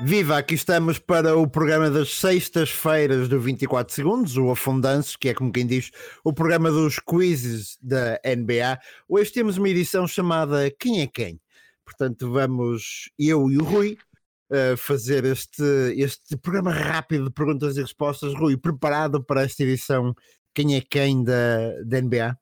Viva, aqui estamos para o programa das sextas-feiras do 24 Segundos, o Afundanço, que é como quem diz, o programa dos quizzes da NBA. Hoje temos uma edição chamada Quem é Quem? Portanto, vamos eu e o Rui uh, fazer este, este programa rápido de perguntas e respostas. Rui, preparado para esta edição Quem é Quem da, da NBA?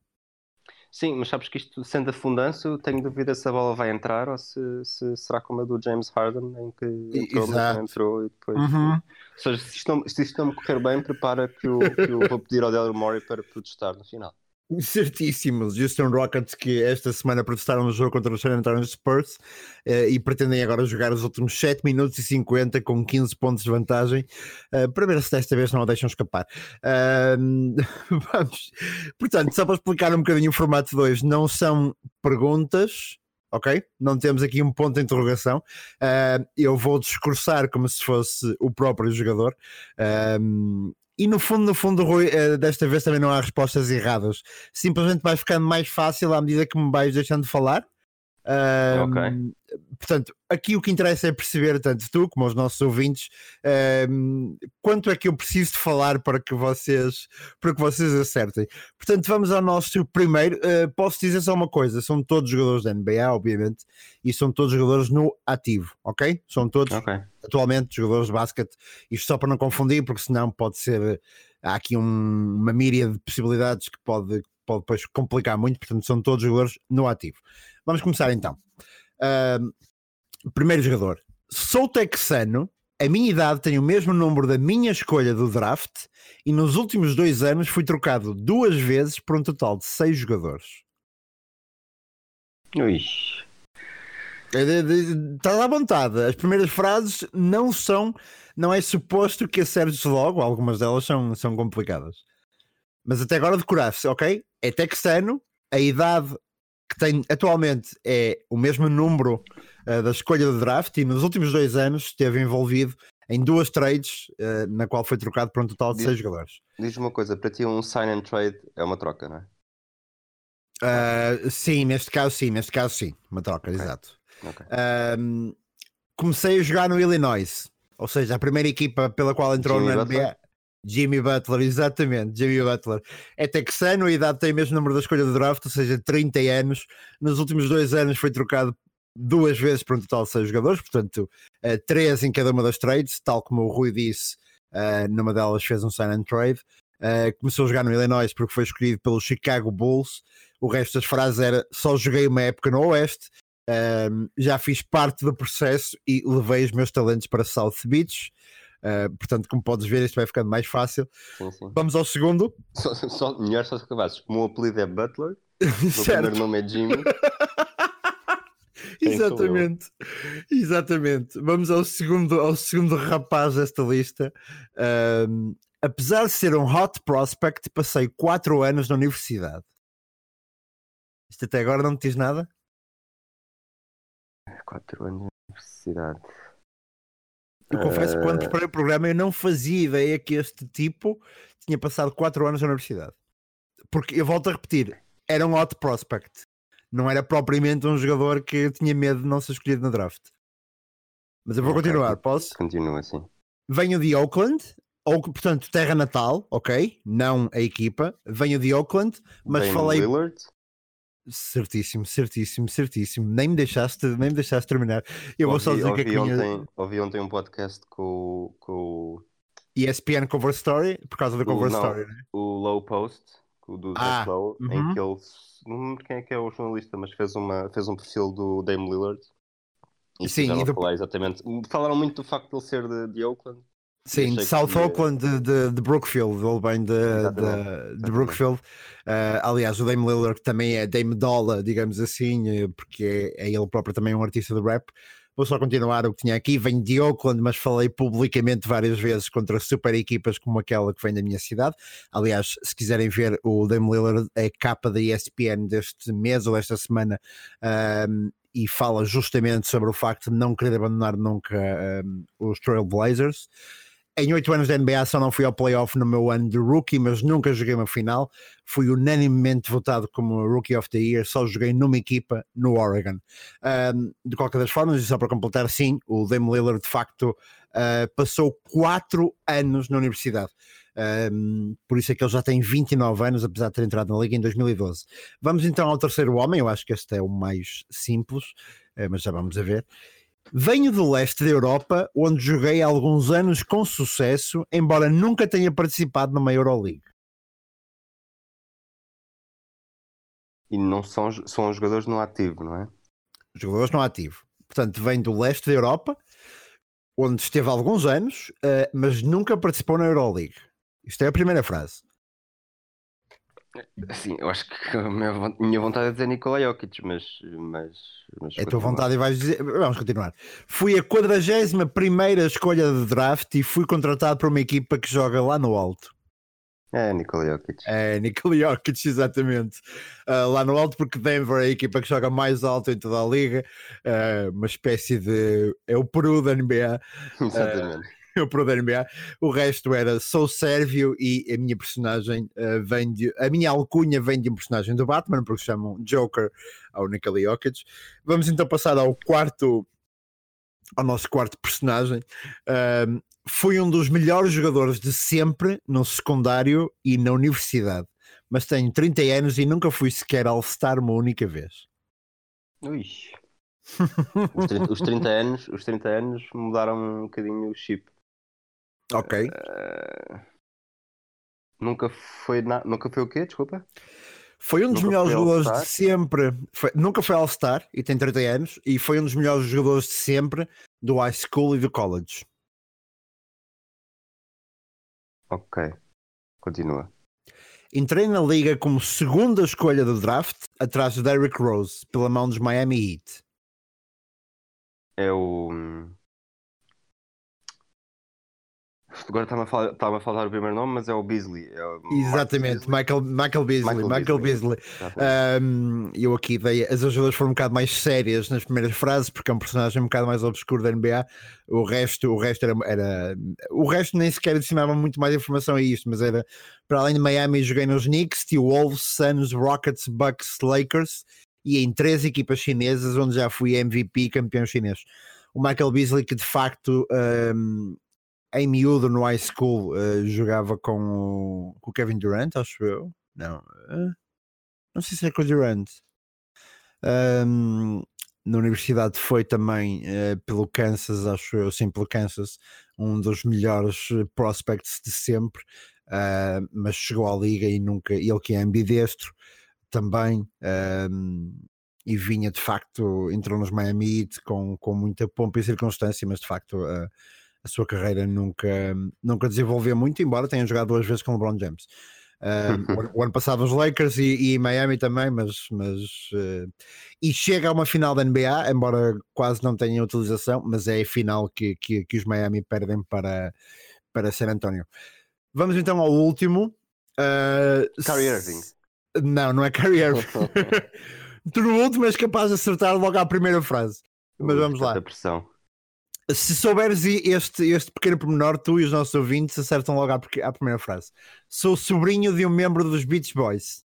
Sim, mas sabes que isto sendo afundanço, tenho dúvida se a bola vai entrar ou se, se será como a do James Harden, em que entrou, mas não entrou e depois. Uhum. Ou seja, se isto, não, se isto não me correr bem, prepara que eu, que eu vou pedir ao Daryl Morey para protestar no final. Certíssimos. Houston Rockets que esta semana protestaram no jogo contra os San Antonio Spurs eh, e pretendem agora jogar os últimos 7 minutos e 50 com 15 pontos de vantagem eh, para ver se desta vez não a deixam escapar. Vamos. Portanto, só para explicar um bocadinho o formato de hoje, não são perguntas. Ok? Não temos aqui um ponto de interrogação. Ah, eu vou discursar como se fosse o próprio jogador. E no fundo, no fundo, Rui, eh, desta vez também não há respostas erradas. Simplesmente vai ficando mais fácil à medida que me vais deixando de falar. Ahm, Ok. Portanto, aqui o que interessa é perceber, tanto tu como os nossos ouvintes, ahm, quanto é que eu preciso de falar para que vocês, para que vocês acertem. Portanto, vamos ao nosso primeiro. Uh, posso dizer só uma coisa: são todos jogadores da NBA, obviamente, e são todos jogadores no ativo, ok? São todos Ok. atualmente jogadores de basquete, isto só para não confundir, porque senão pode ser, há aqui um- uma míria de possibilidades que pode, pode depois complicar muito, portanto são todos jogadores no ativo. Vamos começar então. Ahm, primeiro jogador, sou texano, a minha idade tem o mesmo número da minha escolha do draft e nos últimos dois anos fui trocado duas vezes por um total de seis jogadores. Ui. Estás à vontade. As primeiras frases não são, não é suposto que acertes logo, algumas delas são, são complicadas. Mas até agora decoraste, ok? É texano, a idade que tem atualmente é o mesmo número eh, da escolha do draft e nos últimos dois anos esteve envolvido em duas trades, eh, na qual foi trocado por um total de Diz- seis jogadores. Diz-me uma coisa, para ti um sign and trade é uma troca, não é? Ah, sim, neste caso sim, neste caso sim, uma troca, Ok. exato. Ok. Ahm, comecei a jogar no Illinois, ou seja, a primeira equipa pela qual entrou Jimmy na? NBA. Jimmy Butler, exatamente, Jimmy Butler. É texano, a idade tem o mesmo número da escolha do draft, ou seja, 30 anos. Nos últimos dois anos foi trocado duas vezes por um total de seis jogadores, portanto, eh, três em cada uma das trades, tal como o Rui disse, eh, numa delas fez um sign and trade. Eh, começou a jogar no Illinois porque foi escolhido pelo Chicago Bulls. O resto das frases era só joguei uma época no Oeste, um, já fiz parte do processo e levei os meus talentos para South Beach. Uh, portanto, como podes ver, isto vai ficando mais fácil. Sim, sim. Vamos ao segundo. Só, só, melhor só se acabasses. Como o apelido é Butler, o primeiro nome é Jimmy. Exatamente. Exatamente. Vamos ao segundo, ao segundo rapaz desta lista. Um, apesar de ser um hot prospect, passei quatro anos na universidade. Isto até agora não te diz nada? 4 anos de universidade. Eu confesso que quando Eh, preparei o programa eu não fazia ideia que este tipo tinha passado 4 anos na universidade. Porque eu volto a repetir, era um hot prospect. Não era propriamente um jogador que tinha medo de não ser escolhido no draft. Mas eu vou continuar, posso? Continua assim. Venho de Oakland, ou, portanto, terra natal, ok? Não a equipa. Venho de Oakland, mas Dame falei. Lillard. Certíssimo, certíssimo, certíssimo. Nem me deixaste, nem me deixaste terminar. Eu vou só Ouvi- dizer que a ouvi, minha ontem, ouvi ontem um podcast com, o- com ESPN Cover Story, por causa do o, Cover não, Story, né? o Low Post, o do Ah, Lowe, uhum. em que ele, não lembro quem é que é o jornalista, mas fez, uma, fez um perfil do Dame Lillard. E Sim, e falar exatamente. Falaram muito do facto de ele ser de, de Oakland Sim, de South que... Oakland, de, de, de, Brookfield, ele vem de, de, de, Brookfield. Uh, aliás, o Dame Lillard também é Dame Dollar, digamos assim, eh, porque é, é ele próprio também um artista de rap. Vou só continuar o que tinha aqui. Venho de Oakland, mas falei publicamente várias vezes contra super equipas como aquela que vem da minha cidade. Aliás, se quiserem ver o Dame Lillard, é capa da ESPN deste mês ou desta semana. Um, e fala justamente sobre o facto de não querer abandonar nunca um, os Trail Blazers em oito anos da NBA só não fui ao playoff no meu ano de rookie, mas nunca joguei uma final. Fui unanimemente votado como Rookie of the Year, só joguei numa equipa no Oregon. Um, de qualquer das formas, e só para completar, sim, o Dame Lillard de facto uh, passou quatro anos na universidade. Um, por isso é que ele já tem 29 anos, apesar de ter entrado na Liga em 2012. Vamos então ao terceiro homem, eu acho que este é o mais simples, uh, mas já vamos a ver. Venho do leste da Europa, onde joguei alguns anos com sucesso, embora nunca tenha participado numa Euroleague. E não são, são jogadores no ativo, não é? Jogadores no ativo. Portanto, vem do leste da Europa, onde esteve alguns anos, uh, mas nunca participou na Euroleague. Isto é a primeira frase. Sim, eu acho que a minha vontade é dizer Nikola Jokic, mas. mas, mas é a tua vontade e vais dizer. Vamos continuar. Fui a 41 escolha de draft e fui contratado por uma equipa que joga lá no alto. É, Nikola Jokic. É, Nikola Jokic, exatamente. Uh, lá no alto, porque Denver é a equipa que joga mais alto em toda a liga, uh, uma espécie de. É o Peru da NBA. Exatamente. Uh, o pro da NBA. O resto era Sou Sérvio e a minha personagem uh, vem de. A minha alcunha vem de um personagem do Batman, porque chamam Joker ao Nikola Jokic. Vamos então passar ao quarto. Ao nosso quarto personagem. Uh, fui um dos melhores jogadores de sempre no secundário e na universidade, mas tenho 30 anos e nunca fui sequer All-Star uma única vez. Ui. os, 30, os 30 anos, os 30 anos mudaram um bocadinho o chip. Ok. Uh, nunca foi na... nunca foi o quê? Desculpa. Foi um dos nunca melhores jogadores de sempre. Foi... nunca foi All-Star e tem 30 anos. E foi um dos melhores jogadores de sempre do high school e do college. Ok. Continua. Entrei na liga como segunda escolha do draft, atrás de Derrick Rose, pela mão dos Miami Heat. É o. Agora está-me a, falar, a falar o primeiro nome, mas é o Beasley. É o Exatamente. Michael, Michael Beasley. Michael, Michael Beasley. Beasley. Um, eu aqui dei. As ajudas foram um bocado mais sérias nas primeiras frases, porque é um personagem um bocado mais obscuro da NBA. O resto, o resto era, era. O resto nem sequer adicionava muito mais informação a isto, mas era. Para além de Miami, joguei nos Knicks, T-Wolves, Suns, Rockets, Bucks, Lakers e em três equipas chinesas, onde já fui MVP campeão chinês. O Michael Beasley, que de facto. Um, em miúdo no high school uh, jogava com o, com o, Kevin Durant, acho eu. Não, uh, não sei se é com o Durant. Um, na universidade foi também uh, pelo Kansas, acho eu, sim, pelo Kansas, um dos melhores prospects de sempre, mas chegou à liga e nunca, ele que é ambidestro também, um, e vinha de facto, entrou nos Miami com, com muita pompa e circunstância, mas de facto a sua carreira nunca, nunca desenvolveu muito, embora tenha jogado duas vezes com o LeBron James. Uh, o, ano passado os Lakers e, e Miami também, mas, mas uh, e chega a uma final da NBA, embora quase não tenha utilização, mas é a final que, que, que os Miami perdem para, para San Antonio. Vamos então ao último. Uh, Kyrie Irving. Não, não é Kyrie Irving. tu no último és capaz de acertar logo à primeira frase. Mas vamos lá. Pressão se souberes este, este pequeno pormenor, tu e os nossos ouvintes acertam logo à, à primeira frase. Sou sobrinho de um membro dos Beach Boys.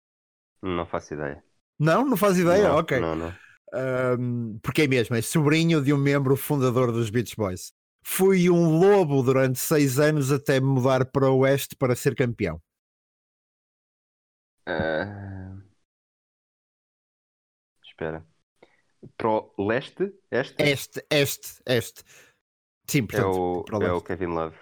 Não faço ideia. Não? Não faz ideia? Não, ok. Não, não. Um, porque é mesmo, é sobrinho de um membro fundador dos Beach Boys. Fui um lobo durante seis anos até me mudar para o oeste para ser campeão. Uh... Espera. Para o leste? Este? Este, este, este. Sim, é portanto, é o, é o Kevin Love.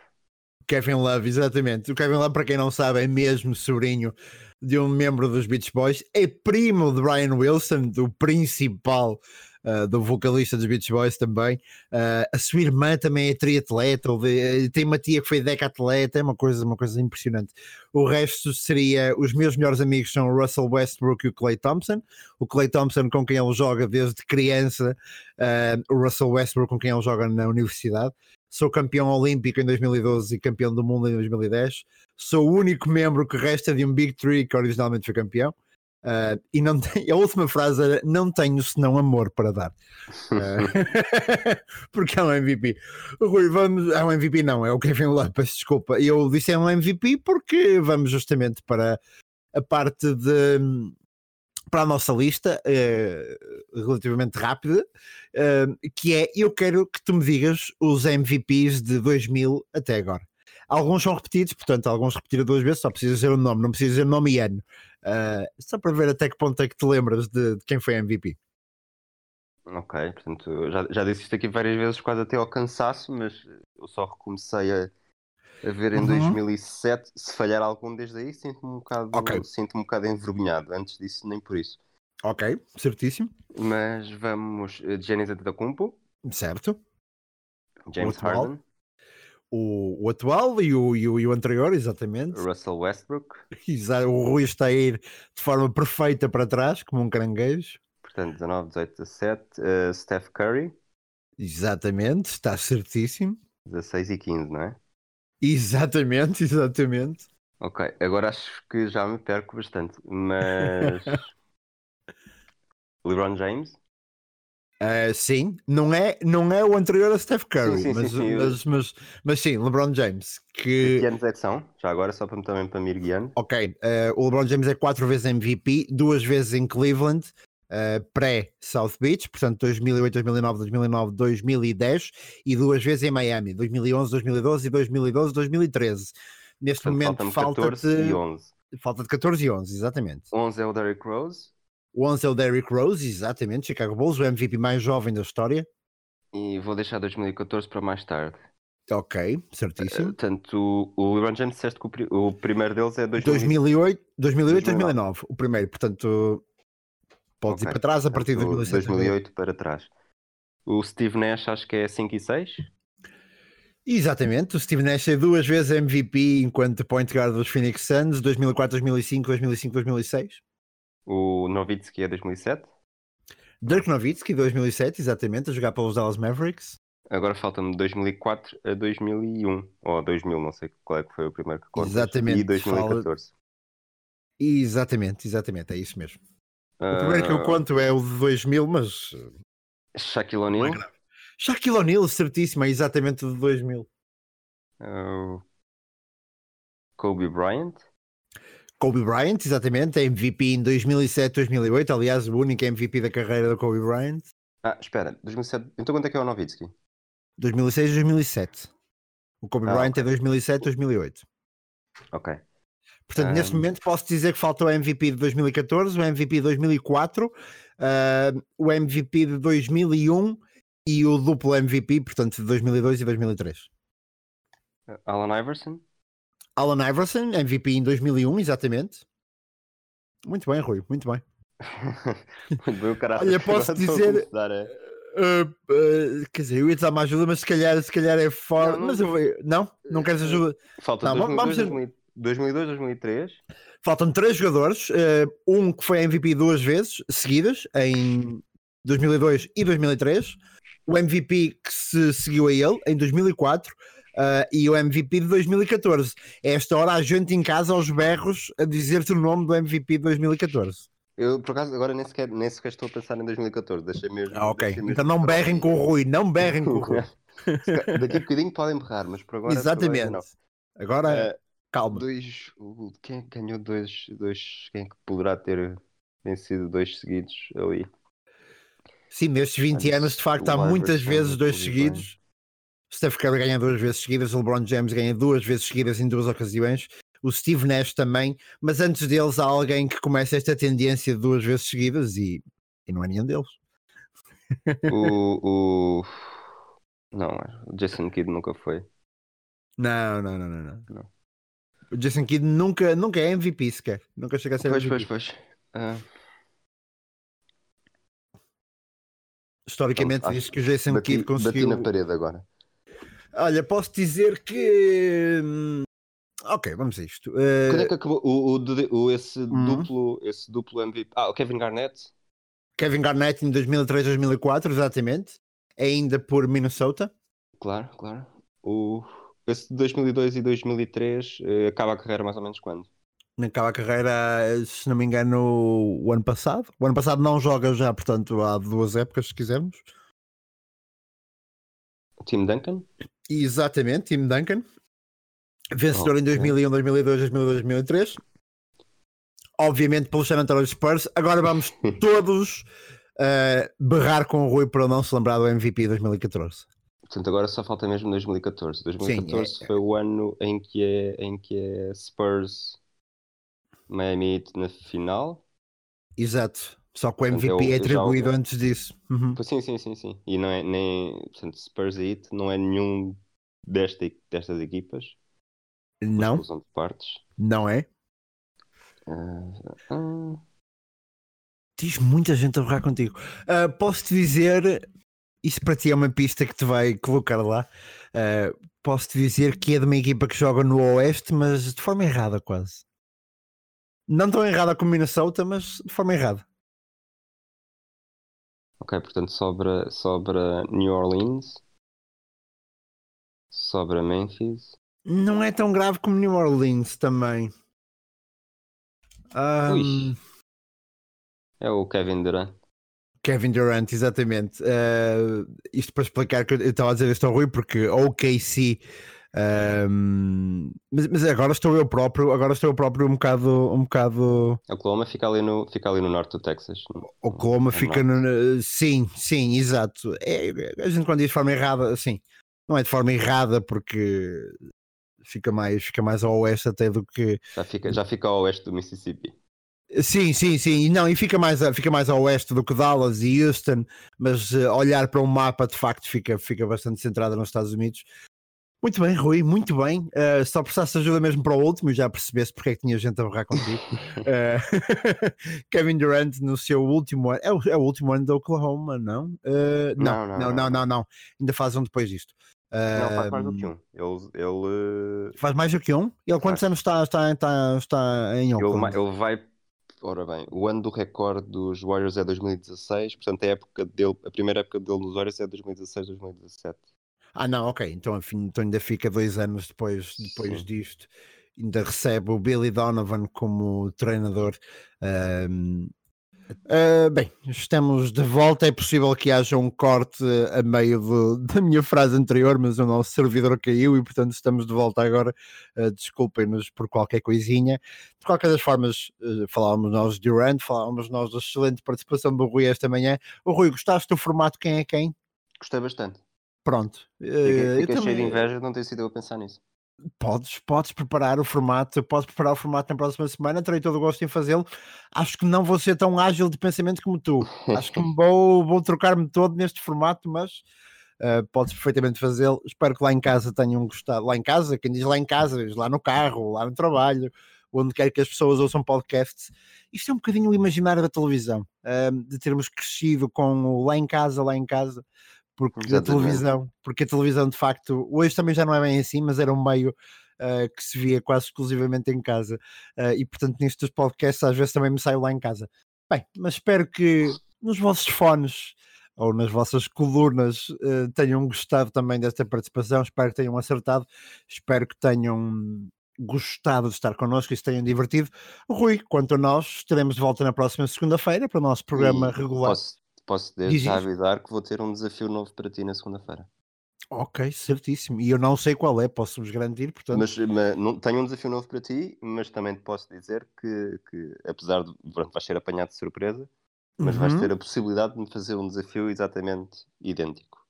Kevin Love, exatamente. O Kevin Love, para quem não sabe, é mesmo sobrinho de um membro dos Beach Boys, é primo de Brian Wilson, do principal uh, do vocalista dos Beach Boys também. Uh, a sua irmã também é triatleta, eh, tem uma tia que foi decatleta, é uma coisa, uma coisa impressionante. O resto seria, os meus melhores amigos são o Russell Westbrook e o Clay Thompson. O Clay Thompson com quem ele joga desde criança, uh, o Russell Westbrook com quem ele joga na universidade. Sou campeão olímpico em 2012 e campeão do mundo em 2010. Sou o único membro que resta de um Big Three que originalmente foi campeão. Uh, e não tem, a última frase era: Não tenho senão amor para dar. Uh, porque é um MVP. Rui, vamos. É um MVP, não, é o Kevin Love, peço desculpa. Eu disse é um MVP porque vamos justamente para a parte de. Para a nossa lista, uh, relativamente rápida, que é: Eu quero que tu me digas os MVPs de 2000 até agora. Alguns são repetidos, portanto, alguns repetiram duas vezes, só precisa dizer o nome, não precisa dizer nome e ano. Uh, só para ver até que ponto é que te lembras de, de quem foi MVP. Ok, portanto, já, já disse isto aqui várias vezes, quase até ao cansaço, mas eu só recomecei a, a ver em uhum. 2007. Se falhar algum desde aí, sinto-me um bocado, okay. sinto um bocado envergonhado. Antes disso, nem por isso. Ok, certíssimo. Mas vamos. Uh, Giannis Antetokounmpo. Certo. James Harden o, o atual e o, e o, e, o, anterior, exatamente. Russell Westbrook. Exato, o Rui está a ir de forma perfeita para trás, como um caranguejo. Portanto, 19, 18, 17. Uh, Steph Curry. Exatamente, está certíssimo. 16 e 15, não é? Exatamente, exatamente. Ok, agora acho que já me perco bastante, mas. LeBron James? Uh, sim, não é, não é o anterior a Steph Curry, sim, sim, mas, sim, mas, mas, mas, sim, LeBron James. Que... Que anos é que são? Já agora, só para, também para me ir Ok, uh, o LeBron James é quatro vezes MVP, duas vezes em Cleveland, uh, pré-South Beach, portanto 2008, 2009, 2009, 2010, e duas vezes em Miami, 2011, 2012 e 2012, 2013. Neste portanto, momento falta 14 de... e 11. Falta de 14 e 11, exatamente. 11 é o Derrick Rose. O 11 é o Derrick Rose, exatamente, Chicago Bulls, o MVP mais jovem da história. E vou deixar 2014 para mais tarde. Ok, certíssimo. Uh, tanto o LeBron James disseste que o, o, primeiro deles é 2008, 2008 2009. O primeiro, portanto, podes okay. ir para trás a partir de 2007. 2008 para trás. O Steve Nash acho que é 5 e 6. Exatamente, o Steve Nash é duas vezes MVP enquanto point guard dos Phoenix Suns, 2004, 2005, 2005, 2006. O Nowitzki é 2007? Dirk Nowitzki, 2007, exatamente, a jogar pelos Dallas Mavericks. Agora falta-me 2004 a 2001, ou 2000, não sei qual é que foi o primeiro que contas. Exatamente. E 2014. Fala... Exatamente, exatamente, é isso mesmo. Uh... O primeiro que eu ah. conto é o de 2000, mas... Shaquille O'Neal? É Shaquille O'Neal, certíssimo, é exatamente o de 2000. Uh... Kobe Bryant? Kobe Bryant, exatamente, é MVP em 2007, 2008. Aliás, o único MVP da carreira do Kobe Bryant. Ah, espera, 2007. Então quanto é que é o Novitsky? 2006, 2007. O Kobe ah, Bryant okay. é 2007, 2008. Ok. Portanto, um... neste momento posso dizer que falta o MVP de 2014, o MVP de 2004, uh, o MVP de 2001 e o duplo MVP, portanto, de 2002 e 2003. Alan Iverson? Alan Iverson, MVP em 2001, exatamente. Muito bem, Rui, muito bem. Olha, posso dizer. Uh, uh, quer dizer, eu ia te dar uma ajuda, mas se calhar, se calhar é fora. Não, mas eu não, não queres ajuda. Falta não, 2002, vamos 2002, 2003. Faltam três jogadores. Uh, um que foi MVP duas vezes seguidas, em 2002 e 2003. O MVP que se seguiu a ele em 2004 uh, e o MVP de 2014. Esta hora a gente em casa aos berros a dizer-te o nome do MVP de 2014. Eu, por acaso, agora nem sequer, nem sequer estou a pensar em 2014. Deixa mesmo. Ah, ok. Mesmo então não berrem com o Rui, não berrem com o Rui. Daqui a bocadinho podem berrar, mas por agora. Exatamente. Por agora, agora uh, calma. Dois, quem é ganhou dois, dois. Quem é que poderá ter vencido dois seguidos ali? Sim, nestes 20 anos, de facto, há muitas vezes dois seguidos. Steph Curry ganha duas vezes seguidas, o LeBron James ganha duas vezes seguidas em duas ocasiões, o Steve Nash também, mas antes deles há alguém que começa esta tendência de duas vezes seguidas e, e não é nenhum deles. O, o... Não, o Jason Kidd nunca foi. Não, não, não, não, não. não. O Jason Kidd nunca, nunca é MVP sequer. Nunca chega a ser pois, MVP. Pois, pois, uh... Historicamente diz que o Jason bati, Kidd conseguiu. Bati na parede agora. Olha, posso dizer que. hum, Ok, vamos a isto. Uh, Quando é que acabou o, o, o- esse, Uhum. duplo, esse duplo MVP? Ah, o Kevin Garnett? Kevin Garnett em 2003, 2004, exatamente. Ainda por Minnesota. Claro, claro. O, esse de 2002 e 2003 eh, acaba a carreira mais ou menos quando? Acaba a carreira, se não me engano, o ano passado. O ano passado não joga já, portanto, há duas épocas, se quisermos. Tim Duncan? Exatamente, Tim Duncan. Vencedor em Ok. 2001, 2002, 2002, 2003. Obviamente pelo San Antonio Spurs. Agora vamos todos eh, berrar com o Rui para não se lembrar do MVP 2014. Portanto, agora só falta mesmo 2014. 2014 é- foi o ano em que é, em que é Spurs Miami na final. Exato. Só que o MVP é já atribuído antes disso. Uhum. Sim, sim, sim, sim. E não é nem. Portanto, Spurs e Heat não é nenhum desta, destas equipas. Não, Exclusão de partes. não é. Ah, ah, Diz muita gente a berrar contigo. Ah, Posso-te dizer, isso para ti é uma pista que te vai colocar lá. Ah, Posso-te dizer que é de uma equipa que joga no Oeste, mas de forma errada, quase. Não tão errada como Minnesota, mas de forma errada. Ok, portanto sobra, sobra New Orleans. Sobra Memphis. Não é tão grave como New Orleans também. Ui. É o Kevin Durant. Kevin Durant, exatamente. Uh, isto para explicar que eu eu estava a dizer isto ao Rui, porque o KC. Um, mas, mas agora estou eu próprio, agora estou eu próprio um bocado, um bocado. Oklahoma fica ali no, fica ali no norte do Texas. no- Oklahoma é fica norte. no. Sim, sim, exato. É, a gente quando diz de forma errada, assim, não é de forma errada porque fica mais, fica mais ao oeste até do que. Já fica, já fica ao oeste do Mississippi. Sim, sim, sim. E Não, e fica mais, fica mais a oeste do que Dallas e Houston, mas eh, olhar para um mapa de facto fica, fica bastante centrada nos Estados Unidos. Muito bem, Rui, muito bem. Eh, só precisaste ajuda mesmo para o último e já percebeste porque é que tinha gente a borrar contigo. Eh, Kevin Durant no seu último ano, é o, é o último ano da Oklahoma, não? Eh, não, Não, não, não, não, não, não. Ainda faz um depois disto. Não, faz mais do que um. Ele, ele, Faz mais do que um? Ele quantos Faz. anos está, está, está, está em ele, Oakland? ele vai. Ora bem, o ano do recorde dos Warriors é 2016, portanto a época dele, a primeira época dele nos Warriors é 2016, 2017. Ah, não, ok. Então, enfim, então ainda fica dois anos depois, depois Sim. disto. Ainda recebe o Billy Donovan como treinador. Ahm, ah, bem, estamos de volta. É possível que haja um corte a meio do- da minha frase anterior, mas o nosso servidor caiu e, portanto, estamos de volta agora. Ah, Desculpem-nos por qualquer coisinha. De qualquer das formas, ah, falávamos nós de Durant, falávamos nós da excelente participação do Rui esta manhã. O Rui, gostaste do formato Quem é Quem? Gostei bastante. Pronto. Eu fiquei cheio de também- inveja não ter sido eu a pensar nisso. Podes, podes preparar o formato, podes preparar o formato na próxima semana, terei todo o gosto em fazê-lo. Acho que não vou ser tão ágil de pensamento como tu. Acho que vou, vou trocar-me todo neste formato, mas uh, podes perfeitamente fazê-lo. Espero que lá em casa tenham gostado. Lá em casa, quem diz lá em casa, diz lá no carro, lá no trabalho, onde quer que as pessoas ouçam podcasts. Isto é um bocadinho o imaginário da televisão, uh, de termos crescido com o lá em casa, lá em casa porque a Exatamente. televisão, porque a televisão de facto, hoje também já não é bem assim, mas era um meio uh, que se via quase exclusivamente em casa, uh, e portanto nisto dos podcasts às vezes também me saio lá em casa. Bem, mas espero que nos vossos fones ou nas vossas colunas uh, tenham gostado também desta participação, espero que tenham acertado, espero que tenham gostado de estar connosco e se tenham divertido. Rui, quanto a nós, estaremos de volta na próxima segunda-feira para o nosso programa E regular. Posso, posso desde já avisar que vou ter um desafio novo para ti na segunda-feira. Ok, certíssimo. E eu não sei qual é, posso-vos garantir, portanto. Mas, mas não, tenho um desafio novo para ti, mas também te posso dizer que, que apesar de pronto, vais ser apanhado de surpresa, mas vais Uhum. ter a possibilidade de me fazer um desafio exatamente idêntico.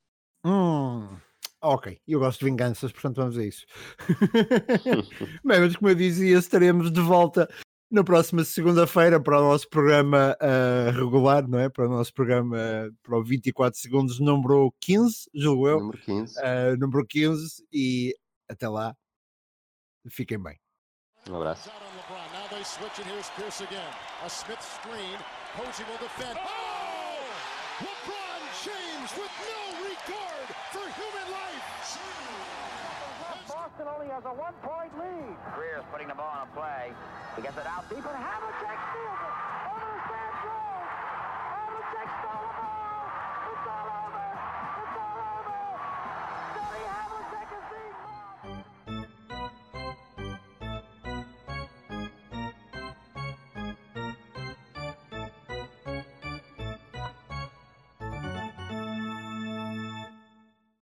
Hum, ok, eu gosto de vinganças, portanto vamos a isso. Bem, mas como eu dizia, estaremos de volta na próxima segunda-feira para o nosso programa ah, regular, não é? Para o nosso programa para o 24 segundos, número 15, julgo eu, Número 15. ah, número 15, e até lá, fiquem bem. Um abraço. Out on LeBron. Now they switch and here's Pierce again. A Smith screen. Posey will defend. Oh! LeBron James with no regard for human life. Boston only has a one-point lead. Greer's putting the ball on a play. He gets it out deep, and Havlicek steals it. Over the stand throws. Havlicek stole it.